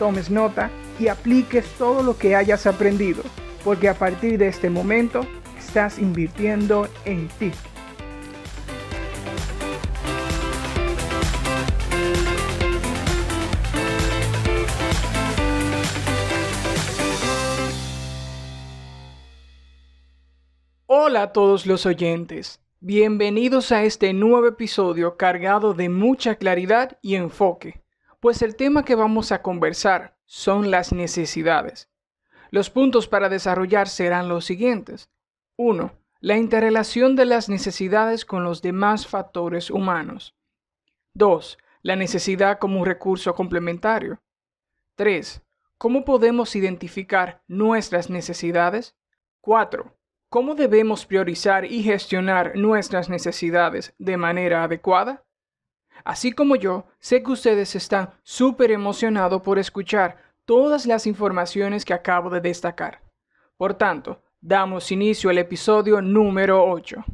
tomes nota y apliques todo lo que hayas aprendido, porque a partir de este momento estás invirtiendo en ti. Hola a todos los oyentes. Bienvenidos a este nuevo episodio cargado de mucha claridad y enfoque, pues el tema que vamos a conversar son las necesidades. Los puntos para desarrollar serán los siguientes. 1. La interrelación de las necesidades con los demás factores humanos. 2. La necesidad como un recurso complementario. 3. ¿Cómo podemos identificar nuestras necesidades? 4. ¿Cómo debemos priorizar y gestionar nuestras necesidades de manera adecuada? Así como yo, sé que ustedes están súper emocionados por escuchar todas las informaciones que acabo de destacar. Por tanto, damos inicio al episodio número 8.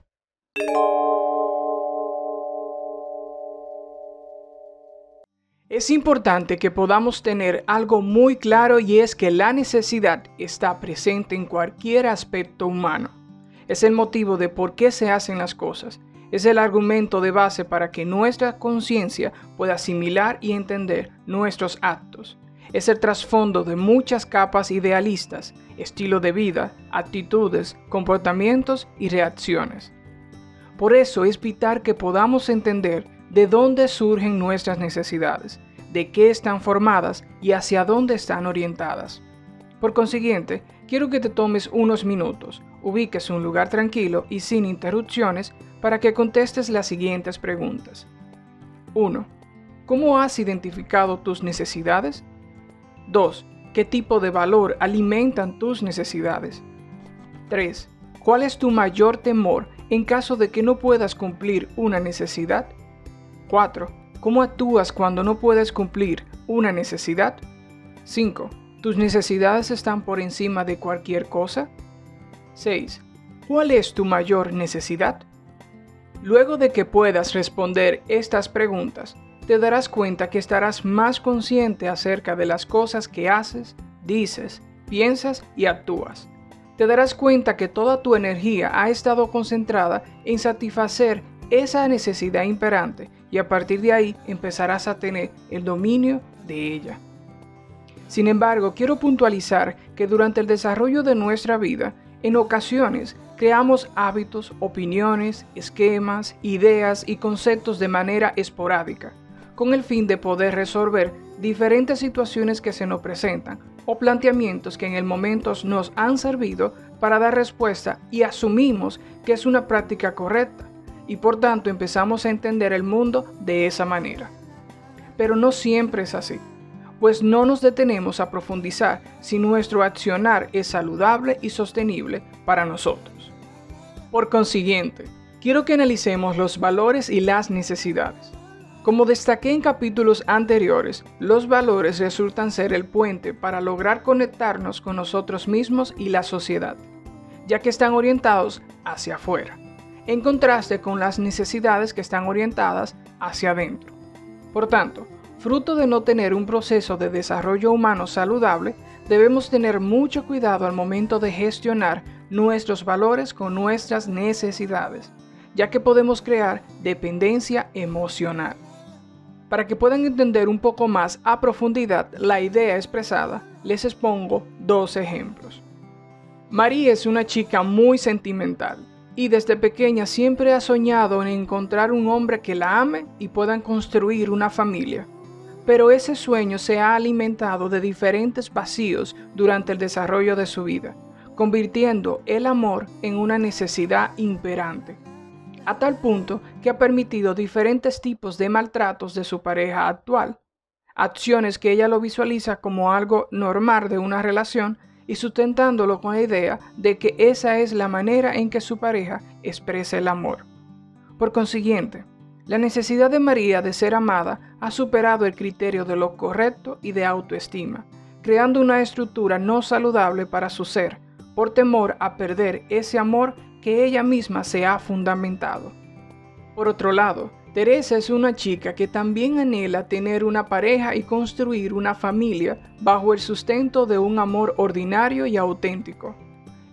Es importante que podamos tener algo muy claro y es que la necesidad está presente en cualquier aspecto humano. Es el motivo de por qué se hacen las cosas es el argumento de base para que nuestra conciencia pueda asimilar y entender nuestros actos. Es el trasfondo de muchas capas idealistas, estilo de vida, actitudes, comportamientos y reacciones. Por eso es vital que podamos entender de dónde surgen nuestras necesidades, de qué están formadas y hacia dónde están orientadas. Por consiguiente, quiero que te tomes unos minutos, ubiques un lugar tranquilo y sin interrupciones para que contestes las siguientes preguntas. 1. ¿Cómo has identificado tus necesidades? 2. ¿Qué tipo de valor alimentan tus necesidades? 3. ¿Cuál es tu mayor temor en caso de que no puedas cumplir una necesidad? 4. ¿Cómo actúas cuando no puedes cumplir una necesidad? 5. ¿Tus necesidades están por encima de cualquier cosa? 6. ¿Cuál es tu mayor necesidad? Luego de que puedas responder estas preguntas, te darás cuenta que estarás más consciente acerca de las cosas que haces, dices, piensas y actúas. Te darás cuenta que toda tu energía ha estado concentrada en satisfacer esa necesidad imperante y a partir de ahí empezarás a tener el dominio de ella. Sin embargo, quiero puntualizar que durante el desarrollo de nuestra vida, en ocasiones creamos hábitos, opiniones, esquemas, ideas y conceptos de manera esporádica, con el fin de poder resolver diferentes situaciones que se nos presentan o planteamientos que en el momento nos han servido para dar respuesta y asumimos que es una práctica correcta y por tanto empezamos a entender el mundo de esa manera. Pero no siempre es así pues no nos detenemos a profundizar si nuestro accionar es saludable y sostenible para nosotros. Por consiguiente, quiero que analicemos los valores y las necesidades. Como destaqué en capítulos anteriores, los valores resultan ser el puente para lograr conectarnos con nosotros mismos y la sociedad, ya que están orientados hacia afuera, en contraste con las necesidades que están orientadas hacia adentro. Por tanto, Fruto de no tener un proceso de desarrollo humano saludable, debemos tener mucho cuidado al momento de gestionar nuestros valores con nuestras necesidades, ya que podemos crear dependencia emocional. Para que puedan entender un poco más a profundidad la idea expresada, les expongo dos ejemplos. María es una chica muy sentimental y desde pequeña siempre ha soñado en encontrar un hombre que la ame y puedan construir una familia pero ese sueño se ha alimentado de diferentes vacíos durante el desarrollo de su vida, convirtiendo el amor en una necesidad imperante, a tal punto que ha permitido diferentes tipos de maltratos de su pareja actual. acciones que ella lo visualiza como algo normal de una relación y sustentándolo con la idea de que esa es la manera en que su pareja expresa el amor. Por consiguiente, la necesidad de María de ser amada ha superado el criterio de lo correcto y de autoestima, creando una estructura no saludable para su ser, por temor a perder ese amor que ella misma se ha fundamentado. Por otro lado, Teresa es una chica que también anhela tener una pareja y construir una familia bajo el sustento de un amor ordinario y auténtico.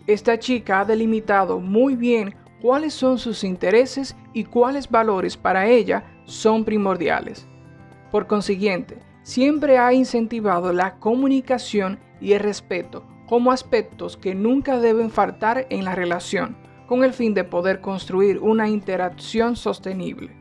Esta chica ha delimitado muy bien cuáles son sus intereses y cuáles valores para ella son primordiales. Por consiguiente, siempre ha incentivado la comunicación y el respeto como aspectos que nunca deben faltar en la relación, con el fin de poder construir una interacción sostenible.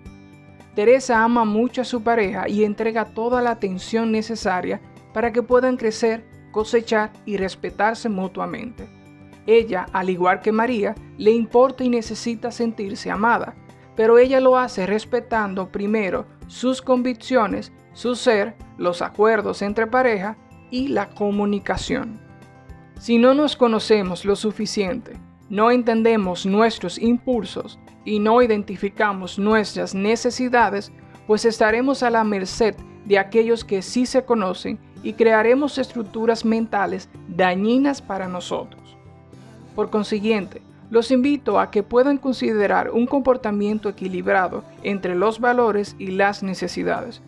Teresa ama mucho a su pareja y entrega toda la atención necesaria para que puedan crecer, cosechar y respetarse mutuamente. Ella, al igual que María, le importa y necesita sentirse amada, pero ella lo hace respetando primero sus convicciones, su ser, los acuerdos entre pareja y la comunicación. Si no nos conocemos lo suficiente, no entendemos nuestros impulsos y no identificamos nuestras necesidades, pues estaremos a la merced de aquellos que sí se conocen y crearemos estructuras mentales dañinas para nosotros. Por consiguiente, los invito a que puedan considerar un comportamiento equilibrado entre los valores y las necesidades,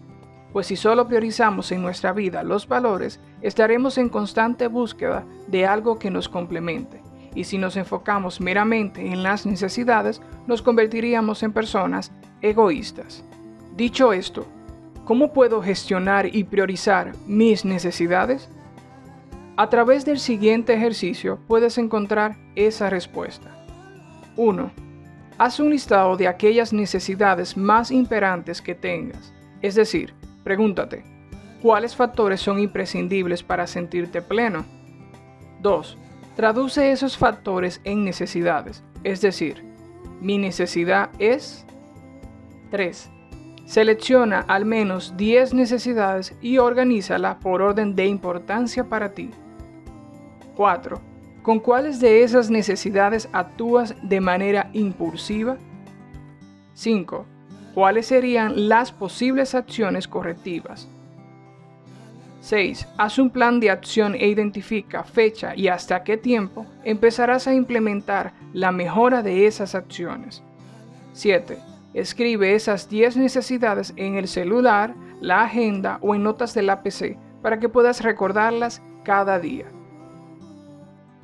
pues si solo priorizamos en nuestra vida los valores, estaremos en constante búsqueda de algo que nos complemente y si nos enfocamos meramente en las necesidades, nos convertiríamos en personas egoístas. Dicho esto, ¿cómo puedo gestionar y priorizar mis necesidades? A través del siguiente ejercicio puedes encontrar esa respuesta. 1. Haz un listado de aquellas necesidades más imperantes que tengas. Es decir, pregúntate, ¿cuáles factores son imprescindibles para sentirte pleno? 2. Traduce esos factores en necesidades, es decir, mi necesidad es 3. Selecciona al menos 10 necesidades y organízala por orden de importancia para ti. 4. ¿Con cuáles de esas necesidades actúas de manera impulsiva? 5. ¿Cuáles serían las posibles acciones correctivas? 6. Haz un plan de acción e identifica fecha y hasta qué tiempo empezarás a implementar la mejora de esas acciones. 7. Escribe esas 10 necesidades en el celular, la agenda o en notas de la PC para que puedas recordarlas cada día.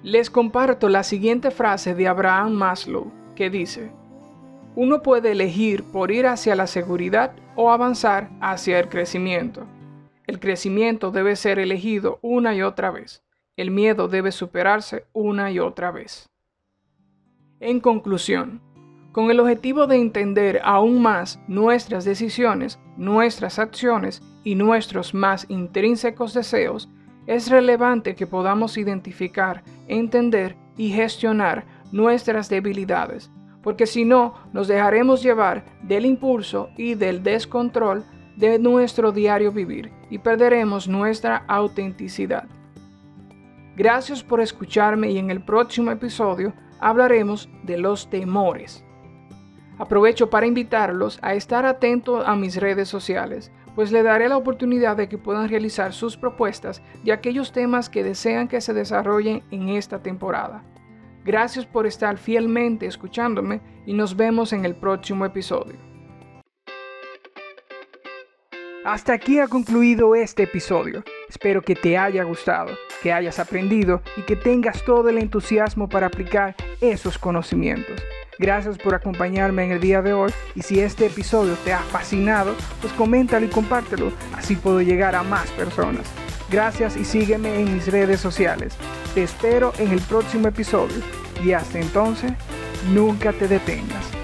Les comparto la siguiente frase de Abraham Maslow que dice, uno puede elegir por ir hacia la seguridad o avanzar hacia el crecimiento. El crecimiento debe ser elegido una y otra vez. El miedo debe superarse una y otra vez. En conclusión, con el objetivo de entender aún más nuestras decisiones, nuestras acciones y nuestros más intrínsecos deseos, es relevante que podamos identificar, entender y gestionar nuestras debilidades, porque si no, nos dejaremos llevar del impulso y del descontrol de nuestro diario vivir y perderemos nuestra autenticidad. Gracias por escucharme y en el próximo episodio hablaremos de los temores. Aprovecho para invitarlos a estar atentos a mis redes sociales, pues le daré la oportunidad de que puedan realizar sus propuestas de aquellos temas que desean que se desarrollen en esta temporada. Gracias por estar fielmente escuchándome y nos vemos en el próximo episodio. Hasta aquí ha concluido este episodio. Espero que te haya gustado, que hayas aprendido y que tengas todo el entusiasmo para aplicar esos conocimientos. Gracias por acompañarme en el día de hoy y si este episodio te ha fascinado, pues coméntalo y compártelo, así puedo llegar a más personas. Gracias y sígueme en mis redes sociales. Te espero en el próximo episodio y hasta entonces, nunca te detengas.